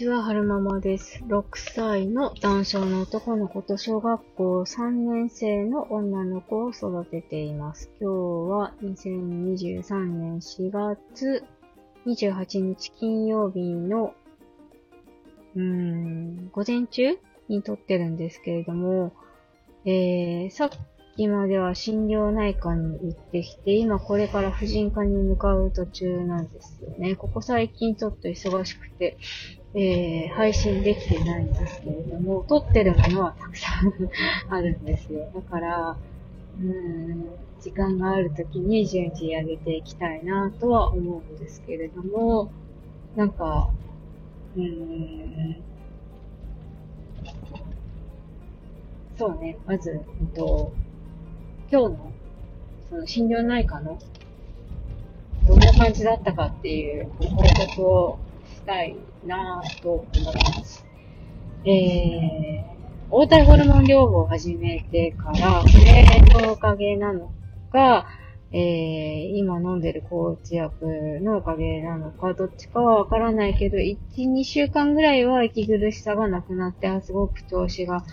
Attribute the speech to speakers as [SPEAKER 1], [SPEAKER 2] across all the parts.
[SPEAKER 1] ちは、はるままです。6歳の男性の男の子と小学校3年生の女の子を育てています。今日は2023年4月28日金曜日の、うーん、午前中に撮ってるんですけれども、えー、さっきまでは心療内科に行ってきて、今これから婦人科に向かう途中なんですよね。ここ最近ちょっと忙しくて、えー、配信できてないんですけれども、撮ってるものはたくさんあるんですよ。だから、うん、時間がある時に順次上げていきたいなとは思うんですけれども、なんか、うん、そうね、まず、えっと、今日の、その心療内科の、どんな感じだったかっていう報告をたいなぁと思います。えー、応体ホルモン療法を始めてから、これのおかげなのか、えー、今飲んでる抗うつ薬のおかげなのか、どっちかはわからないけど、1、2週間ぐらいは息苦しさがなくなって、すごく調子が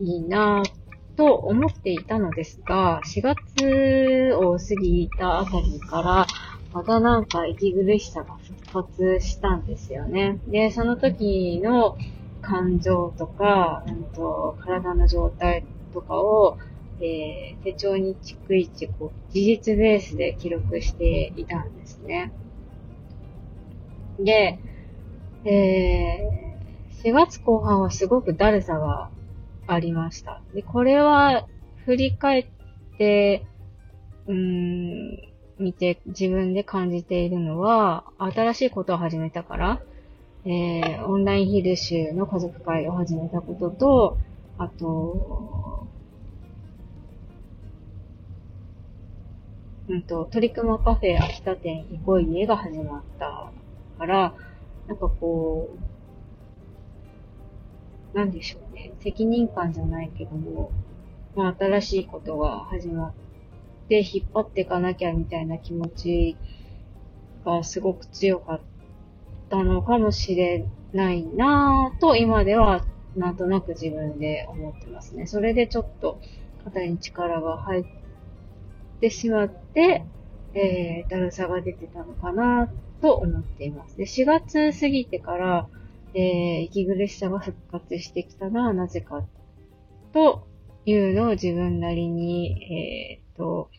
[SPEAKER 1] いいなぁと思っていたのですが、4月を過ぎたあたりから、またなんか息苦しさが復活したんですよね。で、その時の感情とか、うんと、体の状態とかを、えー、手帳に逐一こう、事実ベースで記録していたんですね。で、えー、4月後半はすごくだるさがありました。で、これは振り返って、うん、見て自分で感じているのは、新しいことを始めたから、えー、オンラインヒルシュの家族会を始めたことと、あと、うんと、トリクマカフェ秋田店イコイ家が始まったから、なんかこう、なんでしょうね。責任感じゃないけども、まあ新しいことが始まって引っ張っていかなきゃみたいな気持ちがすごく強かったのかもしれないなぁと今ではなんとなく自分で思ってますね。それでちょっと肩に力が入ってしまって、えー、だるさが出てたのかなと思っています。で、4月過ぎてから、えー、息苦しさが復活してきたのはなぜか、というのを自分なりに、えー、と、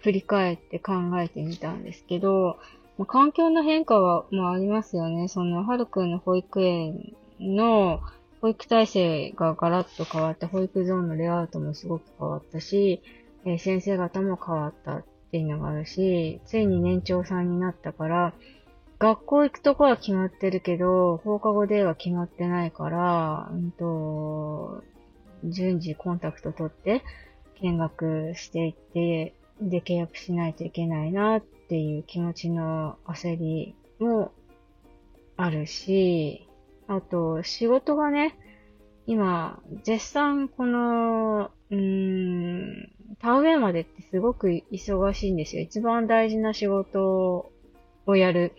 [SPEAKER 1] 振り返って考えてみたんですけど、まあ、環境の変化は、まあ、ありますよね。その、はるくんの保育園の保育体制がガラッと変わって、保育ゾーンのレイアウトもすごく変わったし、えー、先生方も変わったっていうのがあるし、ついに年長さんになったから、学校行くとこは決まってるけど、放課後では決まってないから、うんと、順次コンタクト取って見学していって、で契約しないといけないなっていう気持ちの焦りもあるし、あと仕事がね、今、絶賛この、うーん、田植えまでってすごく忙しいんですよ。一番大事な仕事をやる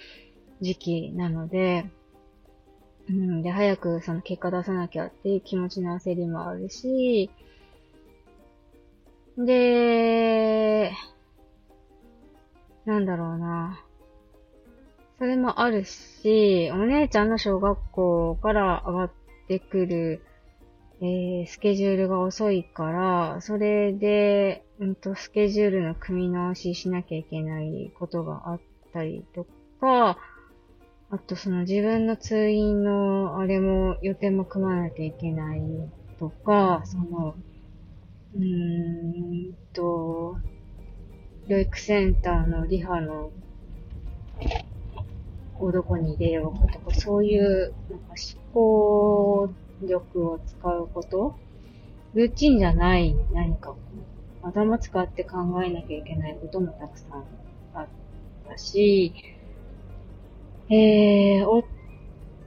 [SPEAKER 1] 時期なので、うん、で、早くその結果出さなきゃっていう気持ちの焦りもあるし、で、なんだろうな。それもあるし、お姉ちゃんの小学校から上がってくる、えー、スケジュールが遅いから、それで、うんと、スケジュールの組み直ししなきゃいけないことがあったりとか、あとその自分の通院のあれも予定も組まなきゃいけないとか、その、うーんと、療育センターのリハのをどこに入れようかとか、そういうなんか思考力を使うこと。ルーチンじゃない何か頭使って考えなきゃいけないこともたくさんあったし、えー、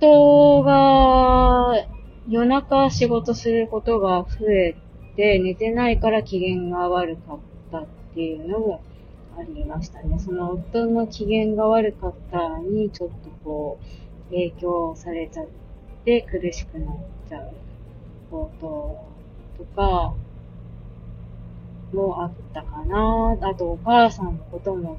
[SPEAKER 1] 夫が夜中仕事することが増えて、寝てないから機嫌が悪かったっていうのもありましたね。その夫の機嫌が悪かったにちょっとこう影響されちゃって苦しくなっちゃうこととかもあったかな。あとお母さんのことも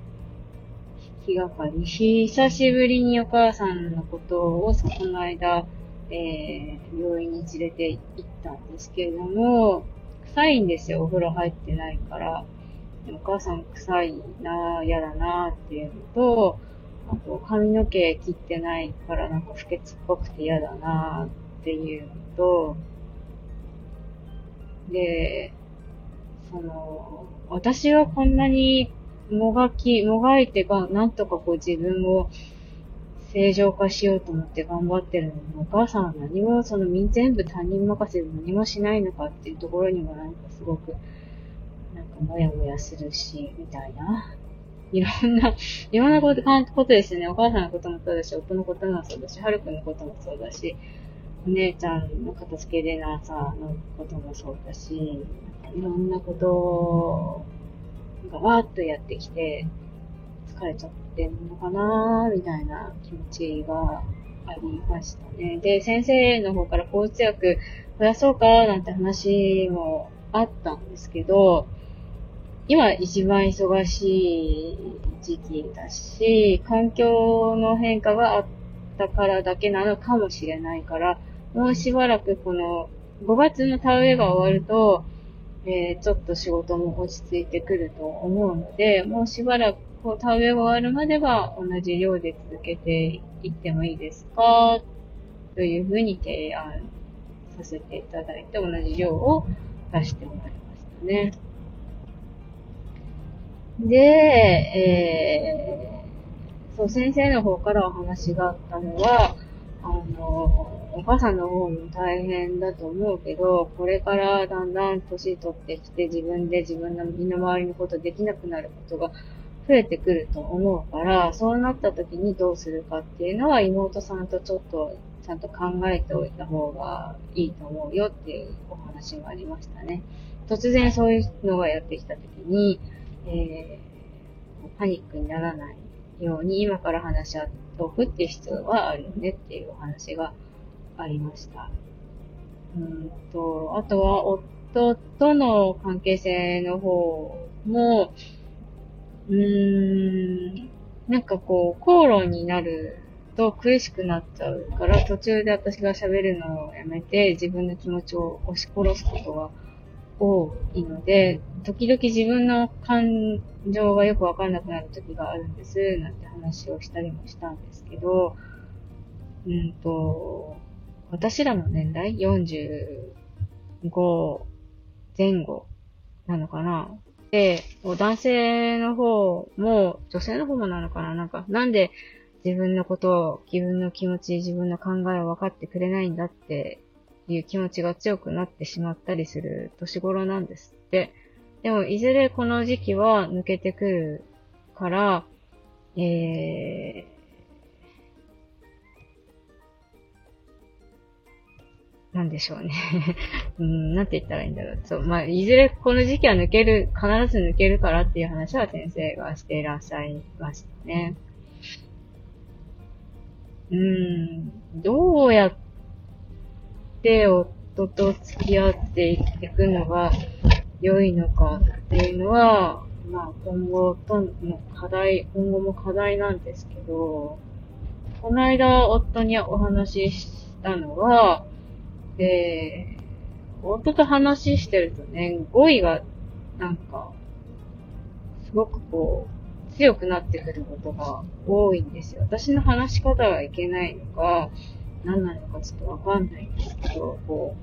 [SPEAKER 1] 気がかり。久しぶりにお母さんのことをこの間、えー、病院に連れて行ったんですけれども、臭いんですよ、お風呂入ってないから。お母さん臭いなぁ、嫌だなぁっていうのと、あと髪の毛切ってないからなんか不潔っぽくて嫌だなぁっていうのと、で、その、私はこんなにもがき、もがいてが、なんとかこう自分を正常化しようと思って頑張ってるのに、お母さんは何も、その全部他人任せで何もしないのかっていうところにもなんかすごく、なんかもやもやするし、みたいな。いろんな、いろんなこと、ことですね。お母さんのこともそうだし、夫のこともそうだし、はるくんのこともそうだし、お姉ちゃんの片付けでなさのこともそうだし、いろんなことがわーっとやってきて、疲れちゃってんのかなーみたいな気持ちがありましたね。で、先生の方から交通薬増やそうかなんて話もあったんですけど、今一番忙しい時期だし、環境の変化があったからだけなのかもしれないから、もうしばらくこの5月の田植えが終わると、えー、ちょっと仕事も落ち着いてくると思うので、もうしばらくこう田植え終わるまでは同じ量で続けていってもいいですか？というふうに提案させていただいて、同じ量を出してもらいましたね。で、えー、そう、先生の方からお話があったのは、あの、お母さんの方も大変だと思うけど、これからだんだん年取ってきて自分で自分の身の回りのことできなくなることが増えてくると思うから、そうなった時にどうするかっていうのは妹さんとちょっとちゃんと考えておいた方がいいと思うよっていうお話もありましたね。突然そういうのがやってきた時に、えー、パニックにならないように今から話し合っておくっていう必要はあるよねっていうお話がありました。うんと、あとは夫との関係性の方も、うーん、なんかこう、口論になると苦しくなっちゃうから、途中で私が喋るのをやめて、自分の気持ちを押し殺すことが多いので、時々自分の感情がよくわかんなくなる時があるんです、なんて話をしたりもしたんですけど、うんと、私らの年代 ?45 前後なのかな？で、男性の方も、女性の方もなのかな？なんか、なんで自分のことを、自分の気持ち、自分の考えを分かってくれないんだっていう気持ちが強くなってしまったりする年頃なんですって。でも、いずれこの時期は抜けてくるから、えー、なんでしょうね うん、なんて言ったらいいんだろう。そう、まあ、いずれこの時期は抜ける、必ず抜けるからっていう話は先生がしていらっしゃいましたね。うん、どうやって夫と付き合っていくのが良いのかっていうのは、まあ今後との課題、今後も課題なんですけど、この間夫にお話ししたのは、で、夫と話してるとね、語彙が、なんか、すごくこう、強くなってくることが多いんですよ。私の話し方がいけないのか、何なのかちょっとわかんないんですけど、こ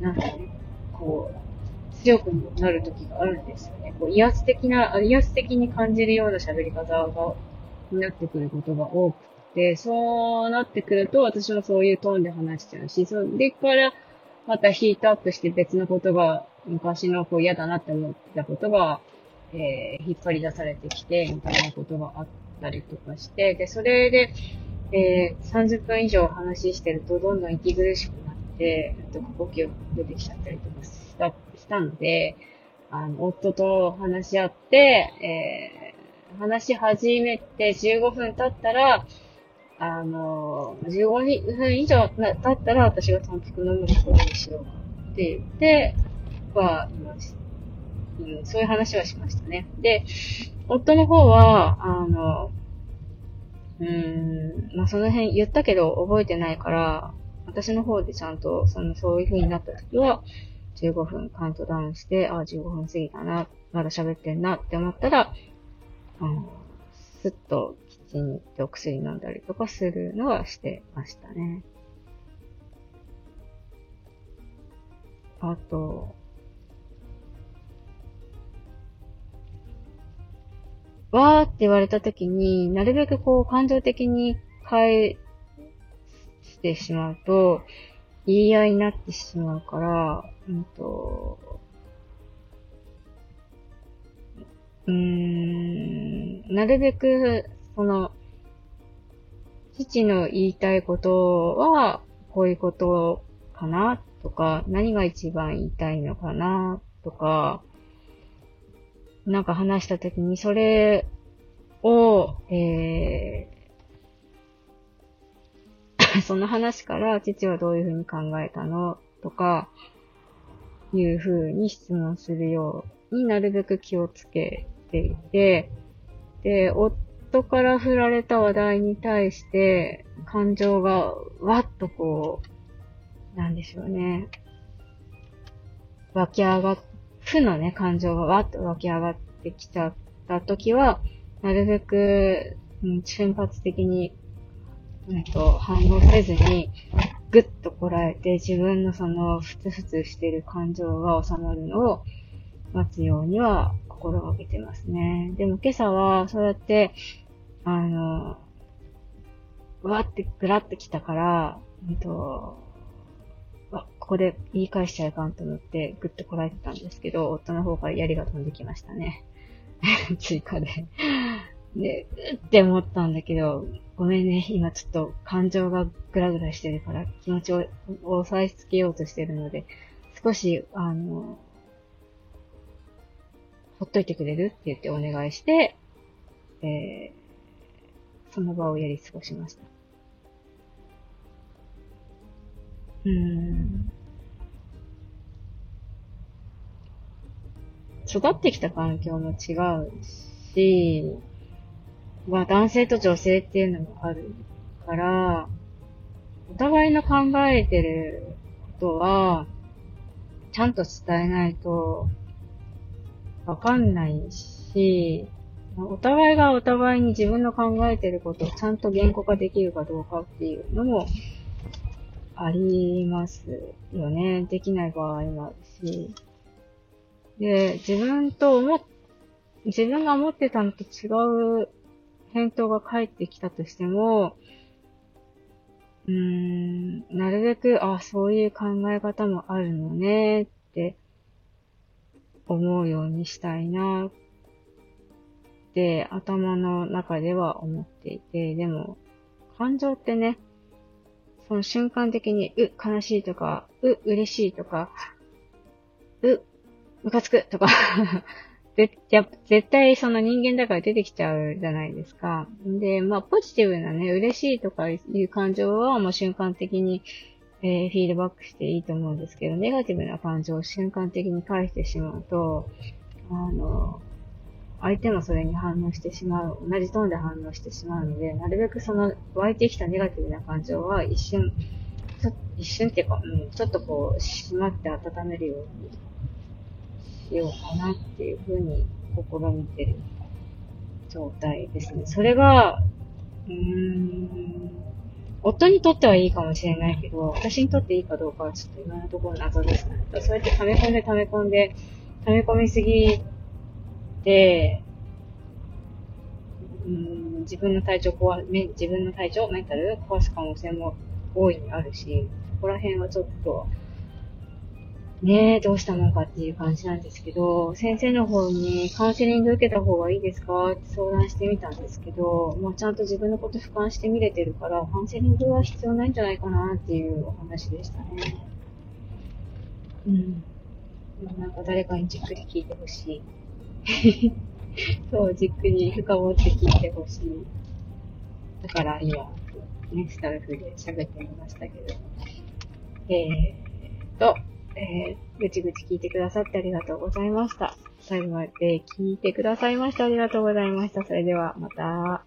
[SPEAKER 1] う、なんかね、こう、強くなる時があるんですよね。こう、威圧的な、威圧的に感じるような喋り方が、になってくることが多くで、そうなってくると、私もそういうトーンで話しちゃうし、それから、またヒートアップして別のことが、昔のこう嫌だなって思ってたことが、えー、引っ張り出されてきて、みたいなことがあったりとかして、で、それで、えー、30分以上話してると、どんどん息苦しくなって、あと呼吸が出てきちゃったりとかした、したので、あの、夫と話し合って、えー、話し始めて15分経ったら、あの、15分以上経ったら私がトンピク飲むことにしようって言って、は、うん、そういう話はしましたね。で、夫の方は、あの、うーん、まあ、その辺言ったけど覚えてないから、私の方でちゃんと、その、そういう風になった時は、15分カウントダウンして、あ、15分過ぎたな、まだ喋ってんなって思ったら、うん、すっとキッチンに行ってお薬飲んだりとかするのはしてましたね。あと、わーって言われた時に、なるべくこう感情的に返してしまうと、言い合いになってしまうから、うんと、うーん、なるべく、その、父の言いたいことは、こういうことかなとか、何が一番言いたいのかなとか、なんか話したときに、それを、えー、その話から父はどういうふうに考えたのとか、いうふうに質問するようになるべく気をつけていて、で、夫から振られた話題に対して、感情がわっとこう、なんでしょうね。湧き上がっ負のね、感情がわっと湧き上がってきちゃった時は、なるべく、瞬発的に、うんと、反応せずに、ぐっとこらえて自分のそのふつふつしてる感情が収まるのを待つようには心がけてますね。でも今朝はそうやって、あの、わってぐらってきたから、えっと、ここで言い返しちゃいかんと思ってぐっとこらえてたんですけど、夫の方から槍が飛んできましたね。追加で。で、うって思ったんだけど、ごめんね、今ちょっと感情がぐらぐらしてるから気持ちを抑えつけようとしてるので、少し、あの、ほっといてくれる？って言ってお願いして、えー、その場をやり過ごしました。うん。育ってきた環境も違うし、まあ男性と女性っていうのもあるから、お互いの考えてることは、ちゃんと伝えないと、わかんないし、お互いがお互いに自分の考えてることをちゃんと言語化できるかどうかっていうのもありますよね。できない場合もあるし。で、自分と思っ、自分が思ってたのと違う返答が返ってきたとしても、うーん、なるべく、あ、そういう考え方もあるのねって思うようにしたいなって頭の中では思っていて、でも、感情ってね、その瞬間的に、う、悲しいとか、う、嬉しいとか、う、ムカつくとか ぜ、や、絶対その人間だから出てきちゃうじゃないですか。で、まあ、ポジティブなね、嬉しいとかいう感情はもう瞬間的に、えー、フィードバックしていいと思うんですけど、ネガティブな感情を瞬間的に返してしまうと、あの、相手もそれに反応してしまう、同じトーンで反応してしまうので、なるべくその湧いてきたネガティブな感情は一瞬、一瞬っていうか、うん、ちょっとこう、しまって温めるようにしようかなっていうふうに試みてる状態ですね。それが、うーん、夫にとってはいいかもしれないけど、私にとっていいかどうかはちょっと今のところ謎ですね。そうやって溜め込んで溜め込んで、溜め込みすぎて、うん、自分の体調壊、自分の体調、メンタル壊す可能性も大いにあるし、そこら辺はちょっと、ねえ、どうしたもんかっていう感じなんですけど、先生の方にカウンセリング受けた方がいいですかって相談してみたんですけど、もうちゃんと自分のこと俯瞰してみれてるから、カウンセリングは必要ないんじゃないかなっていうお話でしたね。うん。なんか誰かにじっくり聞いてほしい。そう、じっくり深掘って聞いてほしい。だから今、ね、スタイフで喋ってみましたけど。えーと、えー、ぐちぐち聞いてくださってありがとうございました。最後まで聞いてくださいました。ありがとうございました。それではまた。